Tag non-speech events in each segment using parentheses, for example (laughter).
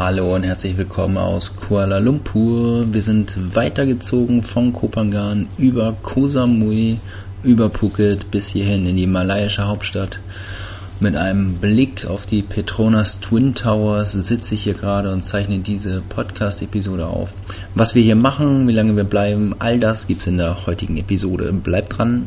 Hallo und herzlich willkommen aus Kuala Lumpur. Wir sind weitergezogen von Kopangan über Koh Samui, über Phuket bis hierhin in die malaiische Hauptstadt. Mit einem Blick auf die Petronas Twin Towers sitze ich hier gerade und zeichne diese Podcast-Episode auf. Was wir hier machen, wie lange wir bleiben, all das gibt es in der heutigen Episode. Bleibt dran,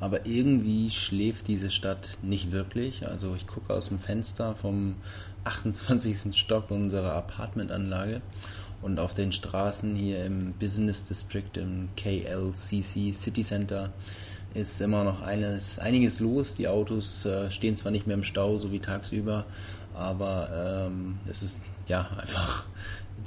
aber irgendwie schläft diese Stadt nicht wirklich. Also ich gucke aus dem Fenster vom (laughs) 28. Stock unserer Apartmentanlage und auf den Straßen hier im Business District im KLCC City Center ist immer noch eines, einiges los. Die Autos äh, stehen zwar nicht mehr im Stau, so wie tagsüber, aber ähm, es ist ja (laughs) einfach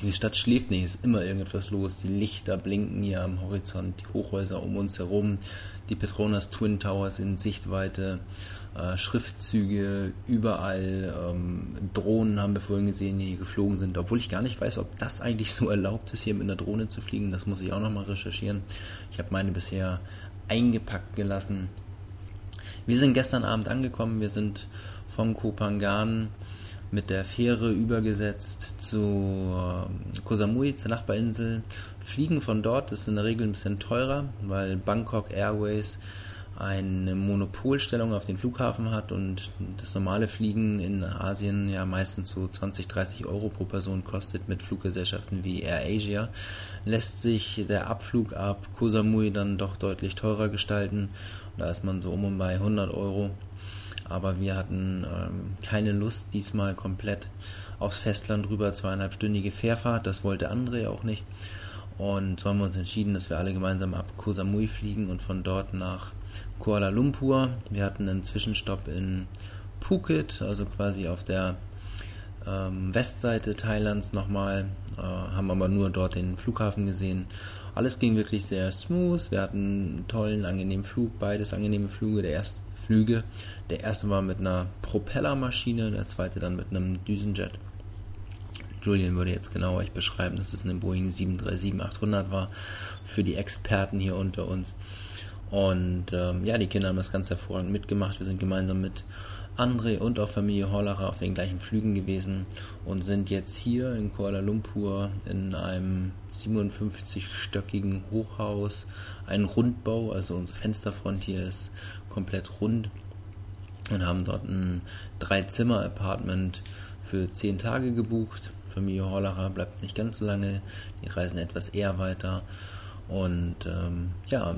diese Stadt schläft nicht, es ist immer irgendetwas los. Die Lichter blinken hier am Horizont, die Hochhäuser um uns herum, die Petronas Twin Towers in Sichtweite, äh, Schriftzüge überall, ähm, Drohnen haben wir vorhin gesehen, die hier geflogen sind, obwohl ich gar nicht weiß, ob das eigentlich so erlaubt ist, hier mit einer Drohne zu fliegen. Das muss ich auch nochmal recherchieren. Ich habe meine bisher eingepackt gelassen. Wir sind gestern Abend angekommen, wir sind vom Kopangan mit der Fähre übergesetzt zu äh, Koh Samui, zur Nachbarinsel, fliegen von dort, ist in der Regel ein bisschen teurer, weil Bangkok Airways eine Monopolstellung auf den Flughafen hat und das normale Fliegen in Asien ja meistens so 20, 30 Euro pro Person kostet mit Fluggesellschaften wie Air Asia, lässt sich der Abflug ab Koh Samui dann doch deutlich teurer gestalten. Da ist man so um und bei 100 Euro aber wir hatten ähm, keine Lust, diesmal komplett aufs Festland rüber, zweieinhalbstündige Fährfahrt, das wollte André auch nicht. Und so haben wir uns entschieden, dass wir alle gemeinsam ab Koh Samui fliegen und von dort nach Kuala Lumpur. Wir hatten einen Zwischenstopp in Phuket, also quasi auf der ähm, Westseite Thailands nochmal, äh, haben aber nur dort den Flughafen gesehen. Alles ging wirklich sehr smooth. Wir hatten einen tollen, angenehmen Flug, beides angenehme Flüge. Der erste Flüge. Der erste war mit einer Propellermaschine, der zweite dann mit einem Düsenjet. Julian würde jetzt genauer euch beschreiben, dass es eine Boeing 737-800 war für die Experten hier unter uns. Und ähm, ja, die Kinder haben das ganz hervorragend mitgemacht. Wir sind gemeinsam mit André und auch Familie Hollacher auf den gleichen Flügen gewesen und sind jetzt hier in Kuala Lumpur in einem 57-stöckigen Hochhaus, ein Rundbau, also unsere Fensterfront hier ist komplett rund und haben dort ein Drei-Zimmer-Apartment für zehn Tage gebucht. Familie Hollacher bleibt nicht ganz so lange, die reisen etwas eher weiter und ähm, ja,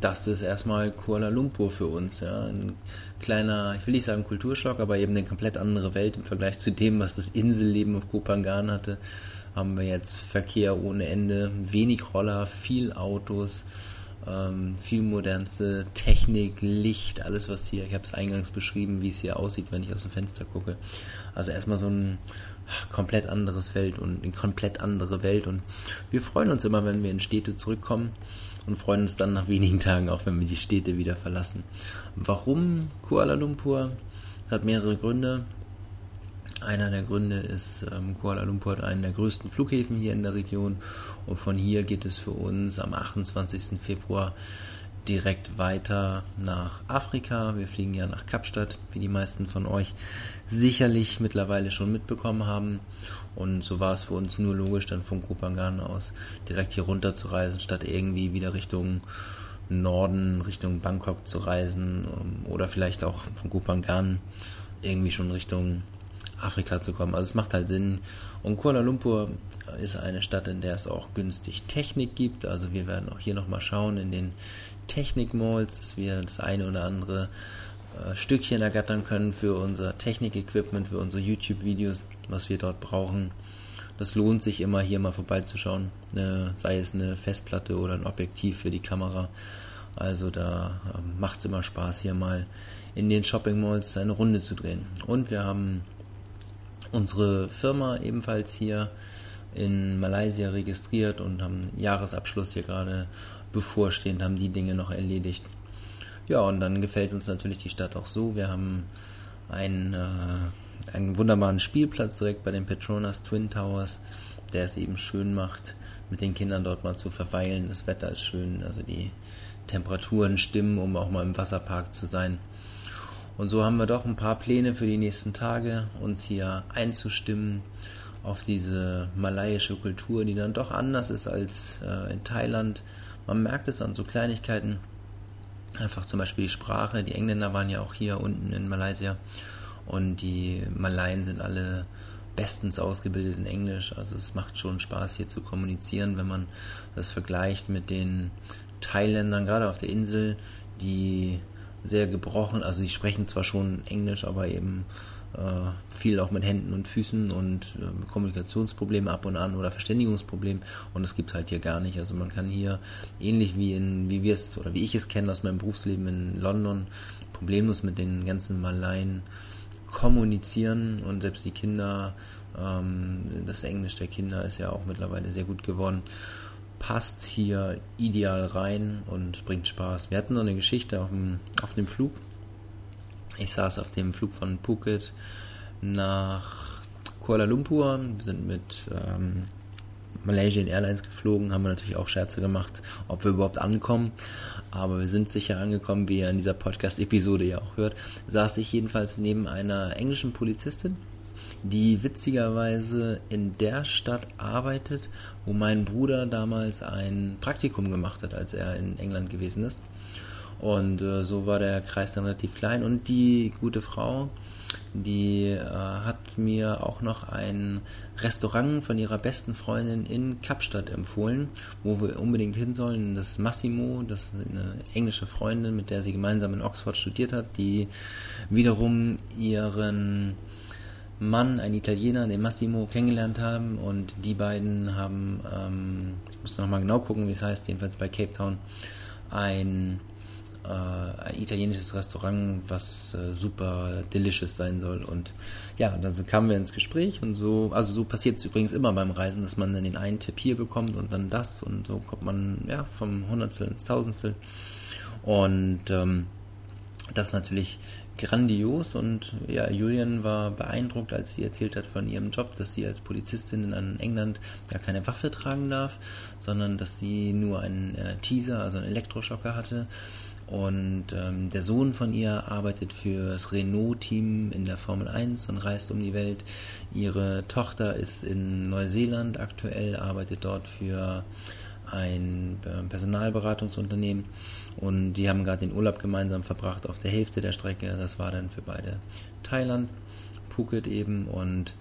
das ist erstmal Kuala Lumpur für uns. Ja. Ein kleiner, ich will nicht sagen Kulturschock, aber eben eine komplett andere Welt im Vergleich zu dem, was das Inselleben auf Kopangan hatte. Haben wir jetzt Verkehr ohne Ende, wenig Roller, viel Autos, ähm, viel modernste Technik, Licht, alles was hier, ich habe es eingangs beschrieben, wie es hier aussieht, wenn ich aus dem Fenster gucke. Also erstmal so ein komplett anderes Feld und eine komplett andere Welt und wir freuen uns immer, wenn wir in Städte zurückkommen und freuen uns dann nach wenigen Tagen auch, wenn wir die Städte wieder verlassen. Warum Kuala Lumpur? Das hat mehrere Gründe. Einer der Gründe ist, ähm, Kuala Lumpur hat einen der größten Flughäfen hier in der Region und von hier geht es für uns am 28. Februar direkt weiter nach Afrika. Wir fliegen ja nach Kapstadt, wie die meisten von euch sicherlich mittlerweile schon mitbekommen haben. Und so war es für uns nur logisch, dann von Kopangan aus direkt hier runter zu reisen, statt irgendwie wieder Richtung Norden, Richtung Bangkok zu reisen ähm, oder vielleicht auch von Kopangan irgendwie schon Richtung Afrika zu kommen. Also es macht halt Sinn. Und Kuala Lumpur ist eine Stadt, in der es auch günstig Technik gibt. Also wir werden auch hier nochmal schauen in den Technik-Malls, dass wir das eine oder andere äh, Stückchen ergattern können für unser Technik-Equipment, für unsere YouTube-Videos, was wir dort brauchen. Das lohnt sich immer hier mal vorbeizuschauen, äh, sei es eine Festplatte oder ein Objektiv für die Kamera. Also da äh, macht es immer Spaß, hier mal in den Shopping Malls eine Runde zu drehen. Und wir haben unsere Firma ebenfalls hier in Malaysia registriert und haben Jahresabschluss hier gerade bevorstehend, haben die Dinge noch erledigt. Ja, und dann gefällt uns natürlich die Stadt auch so. Wir haben einen, äh, einen wunderbaren Spielplatz direkt bei den Petronas Twin Towers, der es eben schön macht, mit den Kindern dort mal zu verweilen. Das Wetter ist schön, also die Temperaturen stimmen, um auch mal im Wasserpark zu sein. Und so haben wir doch ein paar Pläne für die nächsten Tage, uns hier einzustimmen auf diese malaiische Kultur, die dann doch anders ist als äh, in Thailand. Man merkt es an so Kleinigkeiten. Einfach zum Beispiel die Sprache. Die Engländer waren ja auch hier unten in Malaysia und die Malaien sind alle bestens ausgebildet in Englisch. Also es macht schon Spaß hier zu kommunizieren, wenn man das vergleicht mit den Thailändern, gerade auf der Insel, die sehr gebrochen, also sie sprechen zwar schon Englisch, aber eben äh, viel auch mit Händen und Füßen und äh, Kommunikationsprobleme ab und an oder Verständigungsprobleme. Und das gibt es halt hier gar nicht. Also man kann hier ähnlich wie in wie wir es oder wie ich es kenne aus meinem Berufsleben in London problemlos mit den ganzen Malaien kommunizieren. Und selbst die Kinder, ähm, das Englisch der Kinder ist ja auch mittlerweile sehr gut geworden passt hier ideal rein und bringt Spaß. Wir hatten noch eine Geschichte auf dem, auf dem Flug. Ich saß auf dem Flug von Phuket nach Kuala Lumpur. Wir sind mit ähm, Malaysian Airlines geflogen, haben wir natürlich auch Scherze gemacht, ob wir überhaupt ankommen. Aber wir sind sicher angekommen, wie ihr in dieser Podcast-Episode ja auch hört. Saß ich jedenfalls neben einer englischen Polizistin die witzigerweise in der Stadt arbeitet, wo mein Bruder damals ein Praktikum gemacht hat, als er in England gewesen ist. Und äh, so war der Kreis dann relativ klein. Und die gute Frau, die äh, hat mir auch noch ein Restaurant von ihrer besten Freundin in Kapstadt empfohlen, wo wir unbedingt hin sollen. Das Massimo, das ist eine englische Freundin, mit der sie gemeinsam in Oxford studiert hat, die wiederum ihren Mann, ein Italiener, den Massimo, kennengelernt haben. Und die beiden haben, ähm, ich muss noch mal genau gucken, wie es heißt, jedenfalls bei Cape Town, ein, äh, ein italienisches Restaurant, was äh, super delicious sein soll. Und ja, dann kamen wir ins Gespräch und so, also so passiert es übrigens immer beim Reisen, dass man dann den einen Tipp hier bekommt und dann das. Und so kommt man ja vom Hundertstel ins Tausendstel. Und ähm, das natürlich grandios und ja, Julian war beeindruckt, als sie erzählt hat von ihrem Job, dass sie als Polizistin in England gar keine Waffe tragen darf, sondern dass sie nur einen äh, Teaser, also einen Elektroschocker hatte. Und ähm, der Sohn von ihr arbeitet für das Renault-Team in der Formel 1 und reist um die Welt. Ihre Tochter ist in Neuseeland aktuell, arbeitet dort für ein äh, Personalberatungsunternehmen und die haben gerade den Urlaub gemeinsam verbracht auf der Hälfte der Strecke. Das war dann für beide Thailand, Phuket eben und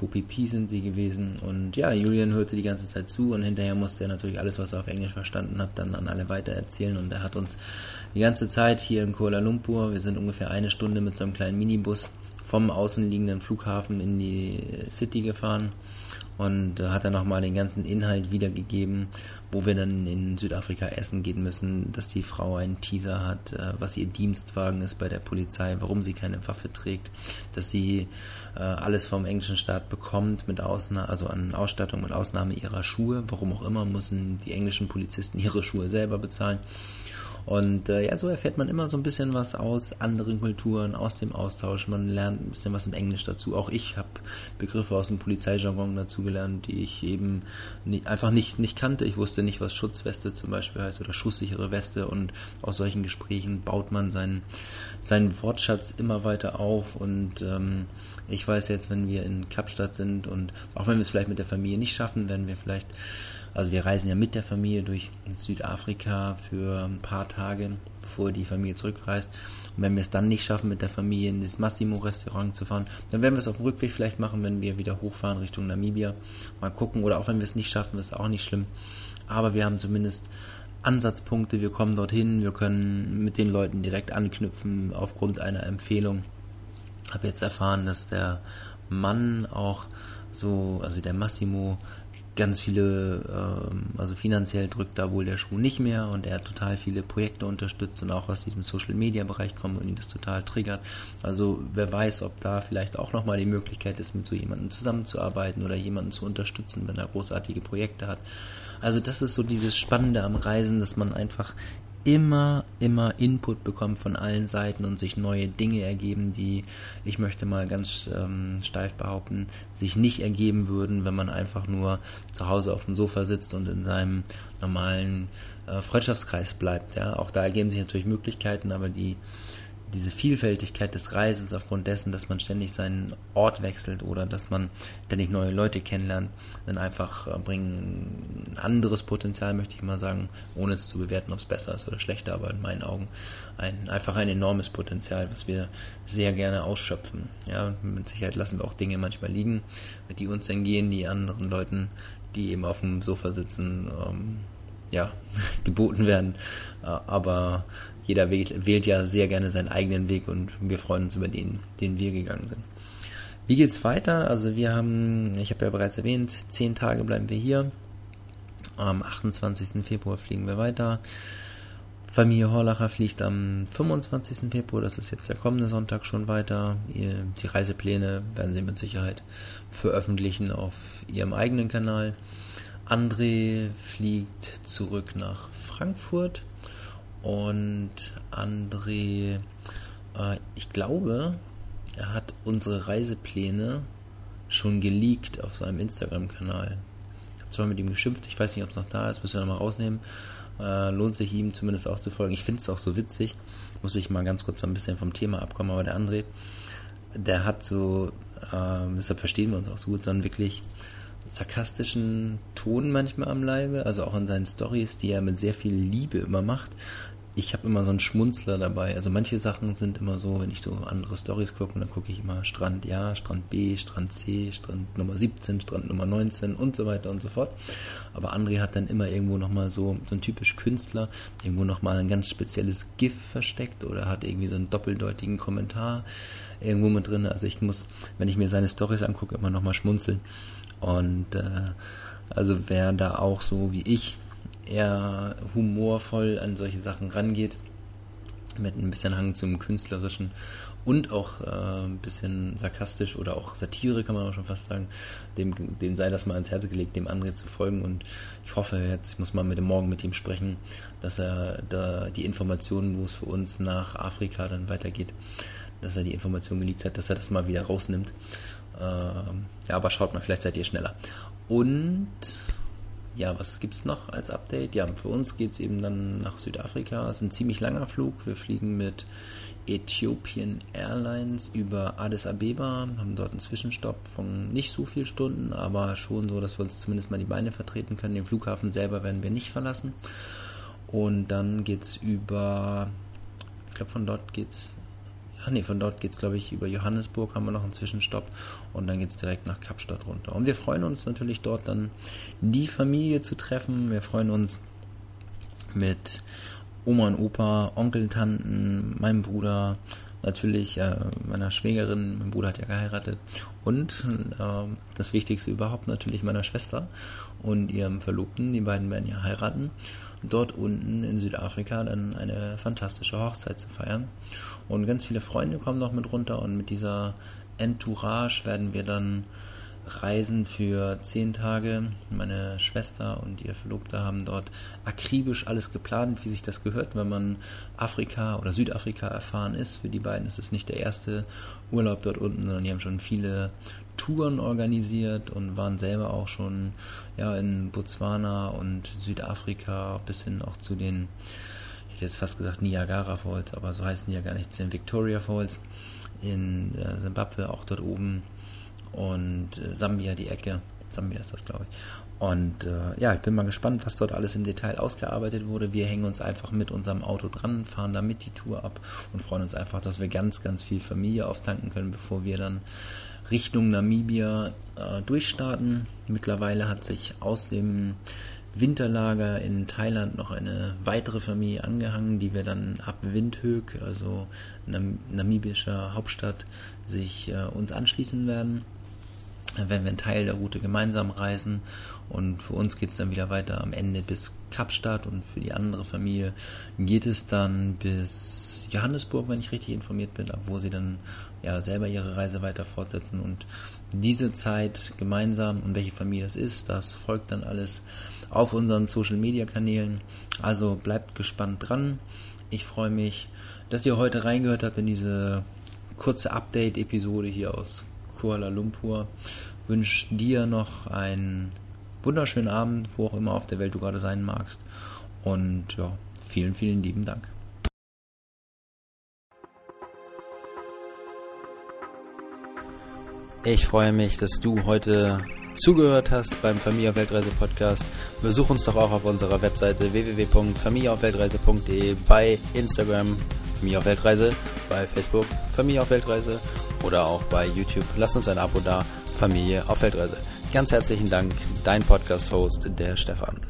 Koh sind sie gewesen. Und ja, Julian hörte die ganze Zeit zu und hinterher musste er natürlich alles, was er auf Englisch verstanden hat, dann an alle weitererzählen. Und er hat uns die ganze Zeit hier in Kuala Lumpur, wir sind ungefähr eine Stunde mit so einem kleinen Minibus vom außenliegenden Flughafen in die City gefahren und hat dann nochmal den ganzen Inhalt wiedergegeben, wo wir dann in Südafrika essen gehen müssen, dass die Frau einen Teaser hat, äh, was ihr Dienstwagen ist bei der Polizei, warum sie keine Waffe trägt, dass sie äh, alles vom englischen Staat bekommt, mit Ausnahme, also an Ausstattung mit Ausnahme ihrer Schuhe, warum auch immer müssen die englischen Polizisten ihre Schuhe selber bezahlen. Und äh, ja, so erfährt man immer so ein bisschen was aus anderen Kulturen, aus dem Austausch. Man lernt ein bisschen was im Englisch dazu. Auch ich habe Begriffe aus dem Polizeijargon dazugelernt, die ich eben nicht, einfach nicht, nicht kannte. Ich wusste nicht, was Schutzweste zum Beispiel heißt oder schusssichere Weste. Und aus solchen Gesprächen baut man seinen, seinen Wortschatz immer weiter auf. Und ähm, ich weiß jetzt, wenn wir in Kapstadt sind und auch wenn wir es vielleicht mit der Familie nicht schaffen, werden wir vielleicht also wir reisen ja mit der Familie durch Südafrika für ein paar Tage, bevor die Familie zurückreist. Und wenn wir es dann nicht schaffen, mit der Familie in das Massimo-Restaurant zu fahren, dann werden wir es auf dem Rückweg vielleicht machen, wenn wir wieder hochfahren Richtung Namibia. Mal gucken. Oder auch wenn wir es nicht schaffen, ist auch nicht schlimm. Aber wir haben zumindest Ansatzpunkte. Wir kommen dorthin. Wir können mit den Leuten direkt anknüpfen aufgrund einer Empfehlung. Ich habe jetzt erfahren, dass der Mann auch so, also der Massimo, ganz viele, ähm, also finanziell drückt da wohl der Schuh nicht mehr und er hat total viele Projekte unterstützt und auch aus diesem Social Media Bereich kommt und ihn das total triggert. Also wer weiß, ob da vielleicht auch nochmal die Möglichkeit ist, mit so jemandem zusammenzuarbeiten oder jemanden zu unterstützen, wenn er großartige Projekte hat. Also das ist so dieses Spannende am Reisen, dass man einfach immer, immer Input bekommt von allen Seiten und sich neue Dinge ergeben, die, ich möchte mal ganz ähm, steif behaupten, sich nicht ergeben würden, wenn man einfach nur zu Hause auf dem Sofa sitzt und in seinem normalen äh, Freundschaftskreis bleibt. Ja? Auch da ergeben sich natürlich Möglichkeiten, aber die diese Vielfältigkeit des Reisens aufgrund dessen, dass man ständig seinen Ort wechselt oder dass man ständig neue Leute kennenlernt, dann einfach äh, bringen ein anderes Potenzial, möchte ich mal sagen, ohne es zu bewerten, ob es besser ist oder schlechter, aber in meinen Augen ein, einfach ein enormes Potenzial, was wir sehr gerne ausschöpfen. Ja, mit Sicherheit lassen wir auch Dinge manchmal liegen, die uns entgehen, die anderen Leuten, die eben auf dem Sofa sitzen, ähm, ja, (laughs) geboten werden. Äh, aber jeder wählt, wählt, ja sehr gerne seinen eigenen Weg und wir freuen uns über den, den wir gegangen sind. Wie geht's weiter? Also wir haben, ich habe ja bereits erwähnt, zehn Tage bleiben wir hier. Am 28. Februar fliegen wir weiter. Familie Horlacher fliegt am 25. Februar, das ist jetzt der kommende Sonntag schon weiter. Die Reisepläne werden sie mit Sicherheit veröffentlichen auf ihrem eigenen Kanal. André fliegt zurück nach Frankfurt und André, äh, ich glaube, er hat unsere Reisepläne schon geleakt auf seinem Instagram-Kanal. Ich habe zwar mit ihm geschimpft, ich weiß nicht, ob es noch da ist, müssen wir nochmal rausnehmen. Äh, lohnt sich ihm zumindest auch zu folgen. Ich finde es auch so witzig. Muss ich mal ganz kurz so ein bisschen vom Thema abkommen, aber der André, der hat so, äh, deshalb verstehen wir uns auch so gut, sondern wirklich sarkastischen Ton manchmal am Leibe, also auch in seinen Stories, die er mit sehr viel Liebe immer macht ich habe immer so einen Schmunzler dabei. Also manche Sachen sind immer so, wenn ich so andere Stories gucke, dann gucke ich immer Strand ja, Strand B, Strand C, Strand Nummer 17, Strand Nummer 19 und so weiter und so fort. Aber André hat dann immer irgendwo nochmal so, so ein typisch Künstler, irgendwo nochmal ein ganz spezielles GIF versteckt oder hat irgendwie so einen doppeldeutigen Kommentar irgendwo mit drin. Also ich muss, wenn ich mir seine Stories angucke, immer nochmal schmunzeln. Und äh, also wer da auch so wie ich eher humorvoll an solche Sachen rangeht, mit ein bisschen Hang zum Künstlerischen und auch äh, ein bisschen sarkastisch oder auch Satire, kann man auch schon fast sagen, dem, dem sei das mal ans Herz gelegt, dem André zu folgen und ich hoffe jetzt, ich muss mal mit dem Morgen mit ihm sprechen, dass er da die Informationen, wo es für uns nach Afrika dann weitergeht, dass er die Informationen geleakt hat, dass er das mal wieder rausnimmt. Äh, ja, aber schaut mal, vielleicht seid ihr schneller. Und ja, was gibt es noch als Update? Ja, für uns geht es eben dann nach Südafrika. Es ist ein ziemlich langer Flug. Wir fliegen mit Ethiopian Airlines über Addis Abeba, haben dort einen Zwischenstopp von nicht so vielen Stunden, aber schon so, dass wir uns zumindest mal die Beine vertreten können. Den Flughafen selber werden wir nicht verlassen. Und dann geht es über, ich glaube von dort geht es Ach nee, von dort geht es, glaube ich, über Johannesburg haben wir noch einen Zwischenstopp und dann geht es direkt nach Kapstadt runter. Und wir freuen uns natürlich dort dann die Familie zu treffen. Wir freuen uns mit Oma und Opa, Onkel, Tanten, meinem Bruder, natürlich äh, meiner Schwägerin, mein Bruder hat ja geheiratet und äh, das Wichtigste überhaupt natürlich meiner Schwester und ihrem Verlobten. Die beiden werden ja heiraten. Dort unten in Südafrika dann eine fantastische Hochzeit zu feiern. Und ganz viele Freunde kommen noch mit runter und mit dieser Entourage werden wir dann reisen für zehn Tage. Meine Schwester und ihr Verlobter haben dort akribisch alles geplant, wie sich das gehört, wenn man Afrika oder Südafrika erfahren ist. Für die beiden ist es nicht der erste Urlaub dort unten, sondern die haben schon viele Touren organisiert und waren selber auch schon ja, in Botswana und Südafrika bis hin auch zu den, ich hätte jetzt fast gesagt Niagara Falls, aber so heißen die ja gar nicht, sind Victoria Falls in Simbabwe, äh, auch dort oben und äh, Sambia die Ecke. Sambia ist das, glaube ich. Und äh, ja, ich bin mal gespannt, was dort alles im Detail ausgearbeitet wurde. Wir hängen uns einfach mit unserem Auto dran, fahren damit die Tour ab und freuen uns einfach, dass wir ganz, ganz viel Familie auftanken können, bevor wir dann Richtung Namibia äh, durchstarten. Mittlerweile hat sich aus dem Winterlager in Thailand noch eine weitere Familie angehangen, die wir dann ab Windhoek, also nam namibischer Hauptstadt, sich äh, uns anschließen werden. Werden wir einen Teil der Route gemeinsam reisen und für uns geht es dann wieder weiter am Ende bis Kapstadt und für die andere Familie geht es dann bis Johannesburg, wenn ich richtig informiert bin, wo sie dann ja selber ihre Reise weiter fortsetzen und diese Zeit gemeinsam und welche Familie das ist, das folgt dann alles auf unseren Social Media Kanälen. Also bleibt gespannt dran. Ich freue mich, dass ihr heute reingehört habt in diese kurze Update-Episode hier aus Kuala Lumpur. Wünsche dir noch einen wunderschönen Abend, wo auch immer auf der Welt du gerade sein magst. Und ja, vielen, vielen lieben Dank. Ich freue mich, dass du heute zugehört hast beim Familie auf Weltreise Podcast. Besuch uns doch auch auf unserer Webseite www.familieaufweltreise.de, bei Instagram Familie auf Weltreise, bei Facebook Familie auf Weltreise oder auch bei YouTube. Lass uns ein Abo da, Familie auf Weltreise. Ganz herzlichen Dank, dein Podcast-Host, der Stefan.